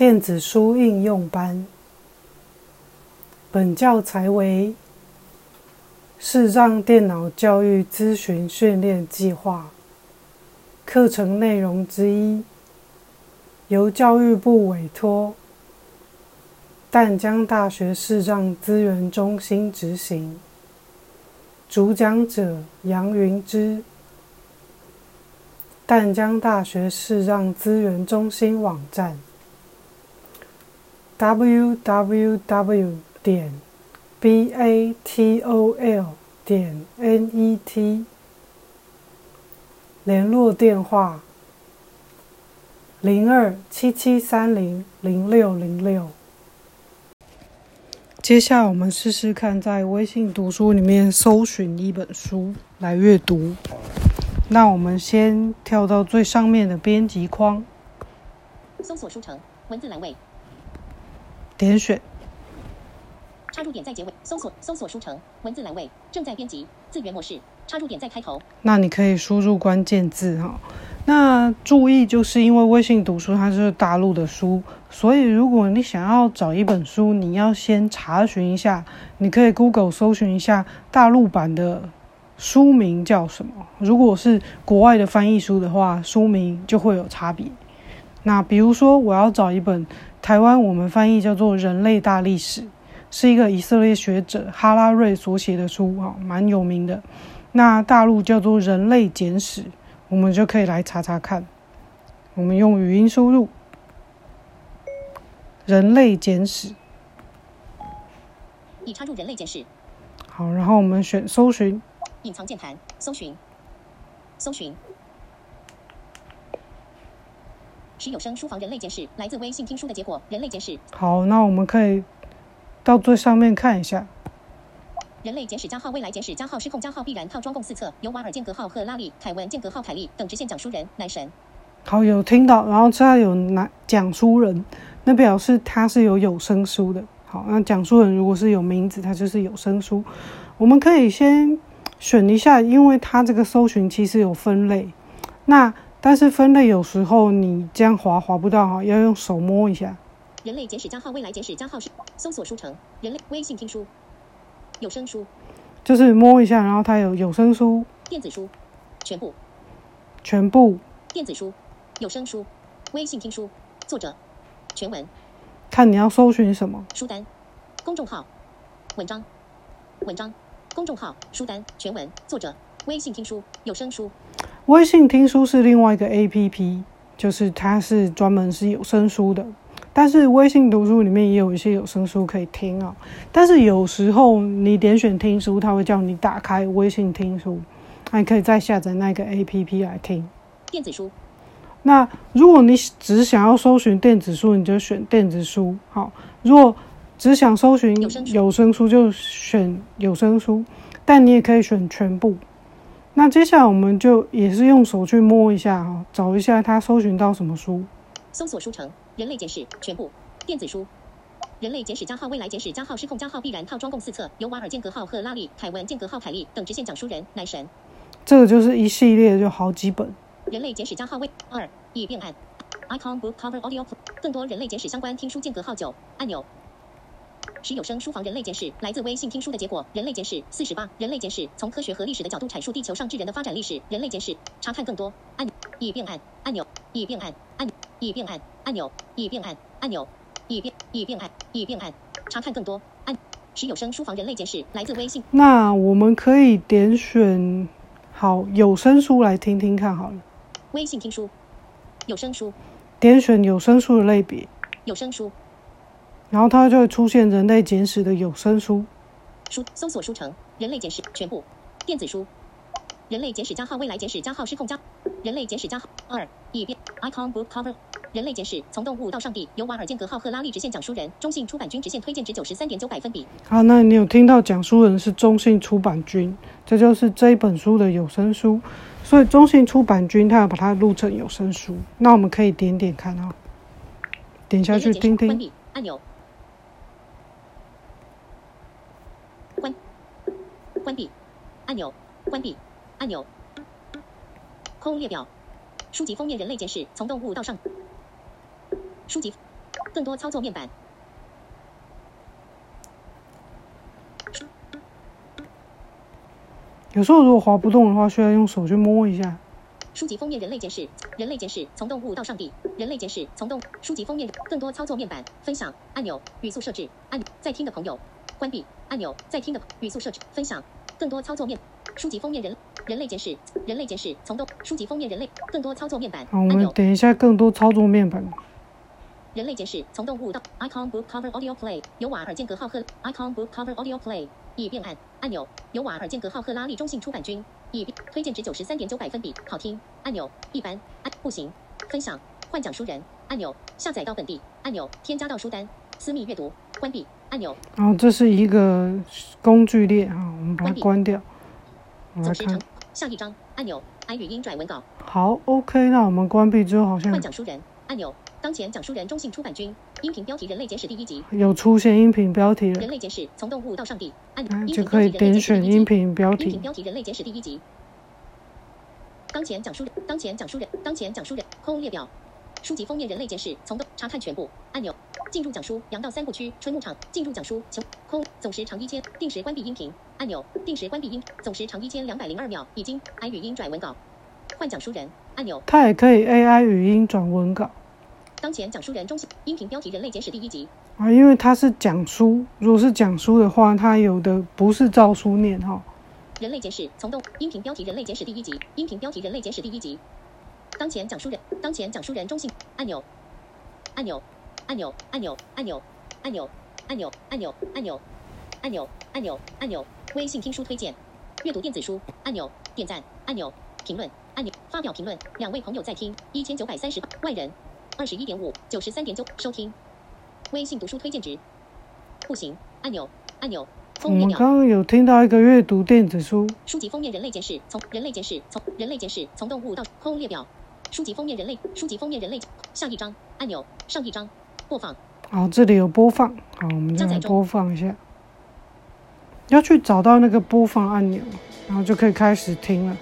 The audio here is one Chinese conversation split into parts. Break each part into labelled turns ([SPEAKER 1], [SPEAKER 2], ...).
[SPEAKER 1] 电子书应用班。本教材为视障电脑教育咨询训练计划课程内容之一，由教育部委托淡江大学视障资源中心执行。主讲者杨云之。淡江大学视障资源中心网站：www. 点 batol. 点 net。联络电话：零二七七三零零六零六。接下来我们试试看，在微信读书里面搜寻一本书来阅读。那我们先跳到最上面的编辑框，
[SPEAKER 2] 搜索书城文字栏位，
[SPEAKER 1] 点选
[SPEAKER 2] 插入点在结尾。搜索搜索书城文字栏位正在编辑字源模式，插入点在开头。
[SPEAKER 1] 那你可以输入关键字哈。那注意，就是因为微信读书它是大陆的书，所以如果你想要找一本书，你要先查询一下，你可以 Google 搜寻一下大陆版的。书名叫什么？如果是国外的翻译书的话，书名就会有差别。那比如说，我要找一本台湾我们翻译叫做《人类大历史》，是一个以色列学者哈拉瑞所写的书，哈，蛮有名的。那大陆叫做《人类简史》，我们就可以来查查看。我们用语音输入《人类简史》，
[SPEAKER 2] 已插入《人类简史》。
[SPEAKER 1] 好，然后我们选搜寻。
[SPEAKER 2] 隐藏键盘，搜寻，搜寻。使有声书房人类简史来自微信听书的结果，人类简史。
[SPEAKER 1] 好，那我们可以到最上面看一下。
[SPEAKER 2] 人类简史加号未来简史加号失控加号必然套装共四册，由瓦尔间隔号赫拉利凯文间隔号凯利等直线讲书人男神。
[SPEAKER 1] 好，有听到，然后这有男讲书人，那表示他是有有声书的。好，那讲书人如果是有名字，他就是有声书。我们可以先。选一下，因为它这个搜寻其实有分类，那但是分类有时候你这样划划不到哈，要用手摸一下。
[SPEAKER 2] 人类简史加号未来简史加号是搜索书城，人类微信听书，有声书，
[SPEAKER 1] 就是摸一下，然后它有有声书、
[SPEAKER 2] 电子书，全部，
[SPEAKER 1] 全部，
[SPEAKER 2] 电子书、有声书、微信听书，作者，全文，
[SPEAKER 1] 看你要搜寻什么，
[SPEAKER 2] 书单，公众号，文章，文章。公众号书单全文。作者微信听书有声书，
[SPEAKER 1] 微信听书是另外一个 A P P，就是它是专门是有声书的。但是微信读书里面也有一些有声书可以听啊。但是有时候你点选听书，它会叫你打开微信听书，还可以再下载那个 A P P 来听
[SPEAKER 2] 电子书。
[SPEAKER 1] 那如果你只想要搜寻电子书，你就选电子书。好，如果只想搜寻有声书，就选有声书，但你也可以选全部。那接下来我们就也是用手去摸一下哈，找一下它搜寻到什么书。
[SPEAKER 2] 搜索书城，人类简史全部电子书，人类简史加号未来简史加号失控加号必然套装共四册，由瓦尔间隔号赫拉利凯文间隔号凯利等直线讲书人男神。
[SPEAKER 1] 这个就是一系列，就好几本。
[SPEAKER 2] 人类简史加号为二已变暗，icon book cover audio，更多人类简史相关听书间隔号九按钮。使有声书房人类简史来自微信听书的结果。人类简史四十八。人类简史从科学和历史的角度阐述地球上智人的发展历史。人类简史查看更多按已变暗按钮已变暗按已变按按钮已变暗按钮已变已变暗已变暗查看更多按使有声书房人类简史来自微信。
[SPEAKER 1] 那我们可以点选好有声书来听听看好了。
[SPEAKER 2] 微信听书有声书
[SPEAKER 1] 点选有声书的类别
[SPEAKER 2] 有声书。
[SPEAKER 1] 然后它就会出现《人类简史》的有声书，
[SPEAKER 2] 书搜索书城《人类简史》全部电子书，《人类简史》加号未来简史加号失控加，《人类简史》加号二已变 icon book cover，《人类简史》从动物到上帝，由瓦尔间隔号赫拉利直线讲书人，中信出版君直线推荐值九十三点九百分比。
[SPEAKER 1] 好，那你有听到讲书人是中信出版君，这就是这一本书的有声书，所以中信出版君他要把它录成有声书，那我们可以点点看啊，点下去听听。
[SPEAKER 2] 按钮。关闭按钮，关闭按钮。空列表，书籍封面《人类简史》，从动物到上。书籍更多操作面板。
[SPEAKER 1] 有时候如果滑不动的话，需要用手去摸一下。
[SPEAKER 2] 书籍封面人类简史，人类简史从动物到上帝，人类简史从动书籍封面更多操作面板分享按钮语速设置按在听的朋友关闭按钮在听的语速设置分享更多操作面书籍封面人人类简史人类简史从动书籍封面人类更多操作面板
[SPEAKER 1] 好，我
[SPEAKER 2] 按钮
[SPEAKER 1] 们等一下更多操作面板。
[SPEAKER 2] 人类简史从动物到 icon book cover audio play 由瓦尔间隔号赫 icon book cover audio play 已变按按钮由瓦尔间隔号赫拉利中性出版君已推荐值九十三点九百分比好听按钮一般按不行分享换讲书人按钮下载到本地按钮添加到书单私密阅读关闭按钮
[SPEAKER 1] 哦这是一个工具列啊，我们把它
[SPEAKER 2] 关
[SPEAKER 1] 掉。我来看
[SPEAKER 2] 下一章按钮按语音转文稿
[SPEAKER 1] 好，OK，那我们关闭之后好像
[SPEAKER 2] 换讲书人按钮当前讲书人中信出版君音频标题人类简史第一集
[SPEAKER 1] 有出现音频标题了
[SPEAKER 2] 人，类简史从动物到上帝按
[SPEAKER 1] 那
[SPEAKER 2] 音
[SPEAKER 1] 就可以点选音频标题
[SPEAKER 2] 音频
[SPEAKER 1] 题。
[SPEAKER 2] 标题人类简史第一集。当前讲述人，当前讲述人，当前讲述人，空列表。书籍封面人类简史，从动查看全部按钮。进入讲书，阳道三部曲，春牧场。进入讲书，求空总时长一千，定时关闭音频按钮。定时关闭音，总时长一千两百零二秒，已经。i 语音转文稿。换讲书人按钮。
[SPEAKER 1] 它也可以 AI 语音转文稿
[SPEAKER 2] 当前讲书人中心音频标题人类简史第一集。
[SPEAKER 1] 啊，因为它是讲书，如果是讲书的话，它有的不是照书念哈。
[SPEAKER 2] 人类简史从动音频标题人类简史第一集，音频标题人类简史第一集。当前讲书人，当前讲述人中性按钮，按钮，按钮，按钮，按钮，按钮，按钮，按钮，按钮，按钮，按钮，按钮，微信听书推荐，阅读电子书按钮，点赞按钮，评论按钮，发表评论，两位朋友在听，一千九百三十万人，二十一点五，九十三点九收听，微信读书推荐值，不行按钮，按钮，
[SPEAKER 1] 我。们刚刚有听到一个阅读电子书，
[SPEAKER 2] 书籍封面人类简史，从人类简史，从人类简史，从动物到空列表。书籍封面人类，书籍封面人类，下一章按钮，上一章播放，
[SPEAKER 1] 好，这里有播放，好，我们
[SPEAKER 2] 再
[SPEAKER 1] 播放一下。要去找到那个播放按钮，然后就可以开始听了。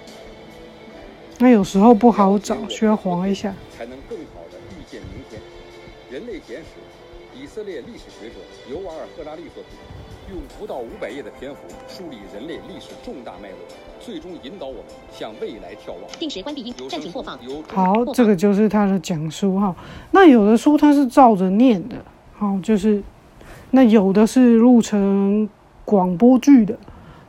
[SPEAKER 1] 那有时候不好找，需要滑一下。
[SPEAKER 3] 才能更好的预见明天。人类简史，以色列历史学者尤瓦尔·赫拉利所著，用不到五百页的篇幅梳理人类历史重大脉络，最终引导我们向未来眺望。
[SPEAKER 2] 定时关闭音，暂停播放。
[SPEAKER 1] 好，这个就是他的讲书哈。那有的书它是照着念的，好，就是那有的是录成广播剧的，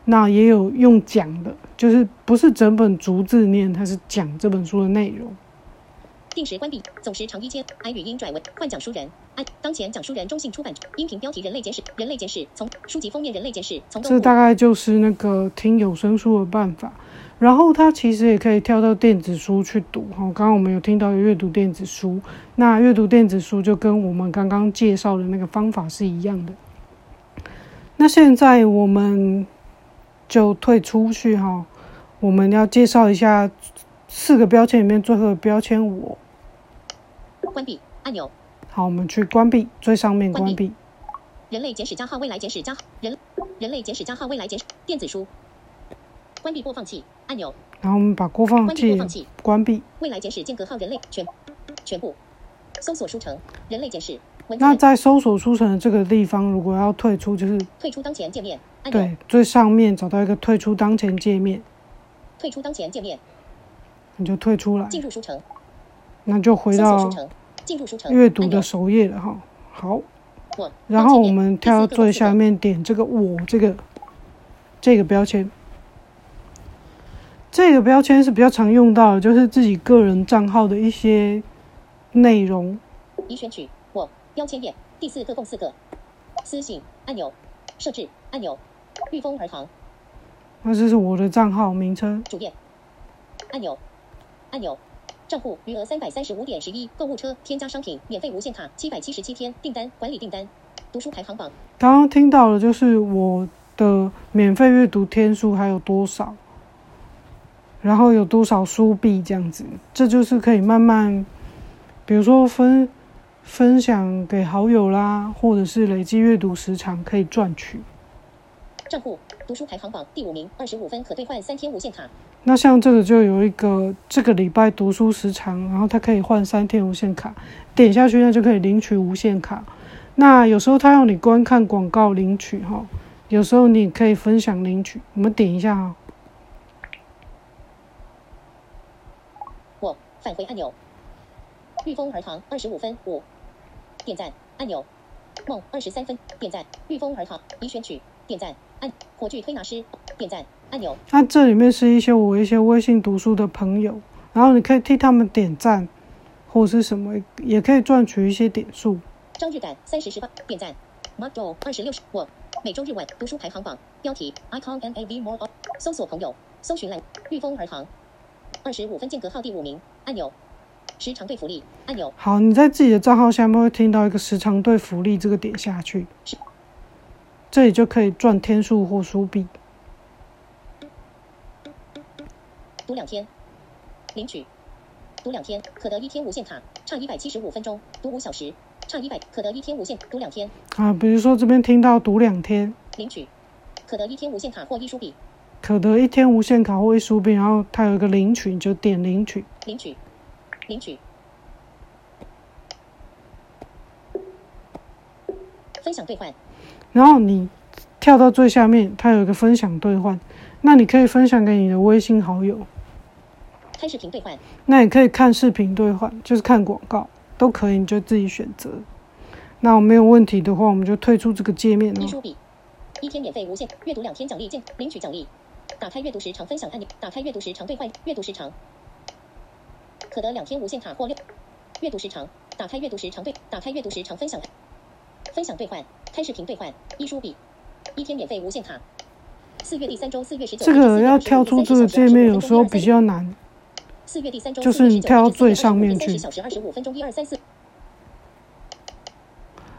[SPEAKER 1] 那也有用讲的，就是不是整本逐字念，它是讲这本书的内容。
[SPEAKER 2] 定时关闭，总时长一千。按语音转文，换讲书人。按当前讲书人中性出版，音频标题人类简史，人类简史从书籍封面人类简史从
[SPEAKER 1] 这大概就是那个听有声书的办法。然后它其实也可以跳到电子书去读哈。刚刚我们有听到有阅读电子书，那阅读电子书就跟我们刚刚介绍的那个方法是一样的。那现在我们就退出去哈，我们要介绍一下四个标签里面最后的标签我。
[SPEAKER 2] 关闭按钮。
[SPEAKER 1] 好，我们去关闭最上面关
[SPEAKER 2] 关
[SPEAKER 1] 闭。
[SPEAKER 2] 人类简史加号未来简史加人人类简史加号未来简史电子书。关闭播放器按钮。
[SPEAKER 1] 然后我们把播放
[SPEAKER 2] 关闭播
[SPEAKER 1] 器
[SPEAKER 2] 放器。
[SPEAKER 1] 关闭。
[SPEAKER 2] 未来简史间隔号人类全全部。搜索书城人类简史。
[SPEAKER 1] 那在搜索书城的这个地方，如果要退出，就是
[SPEAKER 2] 退出当前界面
[SPEAKER 1] 对最上面找到一个退出当前界面，
[SPEAKER 2] 退出当前界面。
[SPEAKER 1] 你就退出来，
[SPEAKER 2] 进入书城。
[SPEAKER 1] 那就回到
[SPEAKER 2] 进入书城
[SPEAKER 1] 阅读的首页了哈。好，
[SPEAKER 2] 我
[SPEAKER 1] 然后我们跳到
[SPEAKER 2] 到
[SPEAKER 1] 最下面点这个“我”这个这个标签，这个标签是比较常用到的，就是自己个人账号的一些内容。
[SPEAKER 2] 已选取我标签页第四个共四个私信按钮设置按钮御风而行
[SPEAKER 1] 那这是我的账号名称，
[SPEAKER 2] 主页按钮按钮账户余额三百三十五点十一购物车添加商品免费无限卡七百七十七天订单管理订单。读书排行榜。
[SPEAKER 1] 刚刚听到的就是我的免费阅读天数还有多少，然后有多少书币这样子，这就是可以慢慢，比如说分分享给好友啦，或者是累积阅读时长可以赚取。
[SPEAKER 2] 账户读书排行榜第五名二十五分可兑换三天无限卡
[SPEAKER 1] 那像这个就有一个这个礼拜读书时长，然后它可以换三天无限卡，点下去那就可以领取无限卡。那有时候它要你观看广告领取哈，有时候你可以分享领取。我们点一下哈，
[SPEAKER 2] 我返回按钮。御风儿堂二十五分五，点赞按钮。梦二十三分点赞。御风儿堂已选取点赞按。火炬推拿师点赞按钮。
[SPEAKER 1] 那这里面是一些我一些微信读书的朋友，然后你可以替他们点赞，或者是什么，也可以赚取一些点数。
[SPEAKER 2] 张日感三十十八点赞。Mark Joe 二十六十我每周日晚读书排行榜标题 Icon and AV More of 搜索朋友搜寻栏御风儿堂二十五分间隔号第五名按钮。时长对福利按钮。
[SPEAKER 1] 好，你在自己的账号下面会听到一个时长对福利，这个点下去，这里就可以赚天数或书币。
[SPEAKER 2] 读两天，领取。读两天可得一天无限卡，差一百七十五分钟。读五小时，差一百可得一天无限。读两天
[SPEAKER 1] 啊，比如说这边听到读两天，
[SPEAKER 2] 领取可得一天无限卡或一书笔。
[SPEAKER 1] 可得一天无限卡或一书笔，然后它有一个领取，你就点领取。
[SPEAKER 2] 领取。领取，分享兑换。
[SPEAKER 1] 然后你跳到最下面，它有一个分享兑换，那你可以分享给你的微信好友。
[SPEAKER 2] 开视频兑换。
[SPEAKER 1] 那你可以看视频兑换，就是看广告都可以，你就自己选择。那我没有问题的话，我们就退出这个界面
[SPEAKER 2] 了。一书笔，一天免费无限阅读，两天奖励键领取奖励。打开阅读时长分享按钮，打开阅读时长兑换阅读时长。可得两天无限卡或六阅读时长。打开阅读时长对，打开阅读时长分享，分享兑换，开视频兑换，一书笔，一天免费无限卡。四月第三周，四月十九。
[SPEAKER 1] 这个要跳出这个界面，有时候比较难。
[SPEAKER 2] 四月第三周，
[SPEAKER 1] 就是你跳到最上面去。
[SPEAKER 2] 小时二十五分钟，一二三四。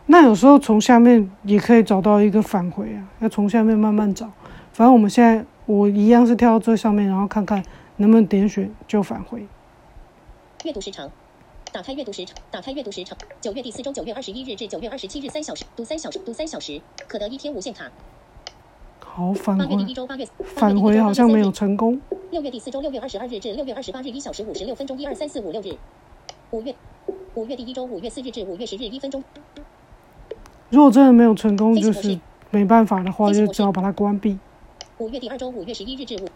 [SPEAKER 1] 那有时候从下面也可以找到一个返回啊，要从下面慢慢找。反正我们现在我一样是跳到最上面，然后看看能不能点选就返回。
[SPEAKER 2] 阅读时长，打开阅读时长，打开阅读时长。九月第四周，九月二十一日至九月二十七日，三小时，读三小时，读三小时，可得一天无限卡。
[SPEAKER 1] 好返回。返回好像没有成功。
[SPEAKER 2] 六月第四周，六月二十二日至六月二十八日，一小时五十六分钟，一二三四五六日。五月五月第一周，五月四日至五月十日，一分钟。
[SPEAKER 1] 如果真的没有成功，就是没办法的话，就只好把它关闭。
[SPEAKER 2] 五月第二周，五月十一日至五。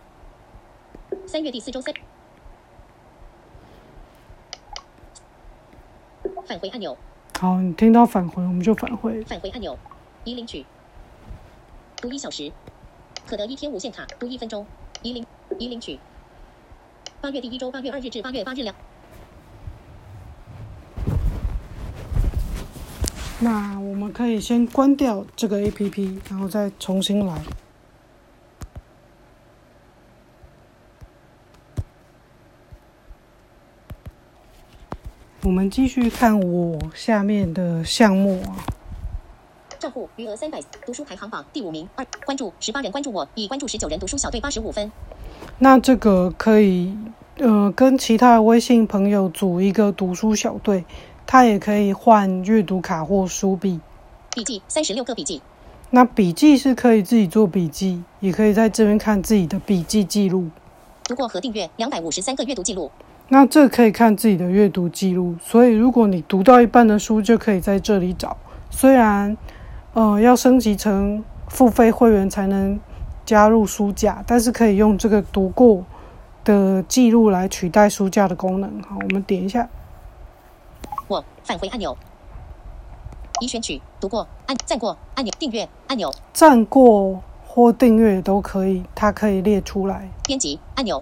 [SPEAKER 2] 三月第四周三。返回按钮。
[SPEAKER 1] 好，你听到返回，我们就返回。
[SPEAKER 2] 返回按钮，已领取。读一小时，可得一天无限卡。读一分钟，已领已领取。八月第一周，八月二日至八月八日两。
[SPEAKER 1] 那我们可以先关掉这个 A P P，然后再重新来。我们继续看我下面的项目啊。
[SPEAKER 2] 账户余额三百，读书排行榜第五名。二关注十八人关注我，已关注十九人，读书小队八十五分。
[SPEAKER 1] 那这个可以呃跟其他的微信朋友组一个读书小队，他也可以换阅读卡或书币。
[SPEAKER 2] 笔记三十六个笔记。
[SPEAKER 1] 那笔记是可以自己做笔记，也可以在这边看自己的笔记记录。
[SPEAKER 2] 读过和订阅两百五十三个阅读记录。
[SPEAKER 1] 那这可以看自己的阅读记录，所以如果你读到一半的书，就可以在这里找。虽然，呃，要升级成付费会员才能加入书架，但是可以用这个读过的记录来取代书架的功能。好，我们点一下。
[SPEAKER 2] 我返回按钮，已选取读过按赞过按钮订阅按钮
[SPEAKER 1] 赞过或订阅都可以，它可以列出来。
[SPEAKER 2] 编辑按钮，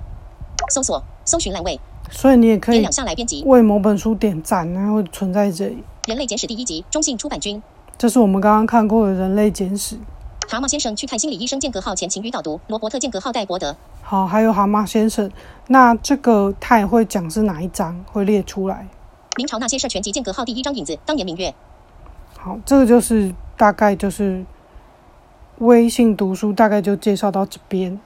[SPEAKER 2] 搜索搜寻栏位。
[SPEAKER 1] 所以你也可以
[SPEAKER 2] 两下来编辑，
[SPEAKER 1] 为某本书点赞，然后存在这里。
[SPEAKER 2] 人类简史第一集，中信出版君。
[SPEAKER 1] 这是我们刚刚看过的人类简史。
[SPEAKER 2] 蛤蟆先生去看心理医生，间隔号前情语导读。罗伯特间隔号戴伯德。
[SPEAKER 1] 好，还有蛤蟆先生，那这个他也会讲是哪一章，会列出来。
[SPEAKER 2] 明朝那些事全集间隔号第一章影子，当年明月。
[SPEAKER 1] 好，这个就是大概就是微信读书，大概就介绍到这边。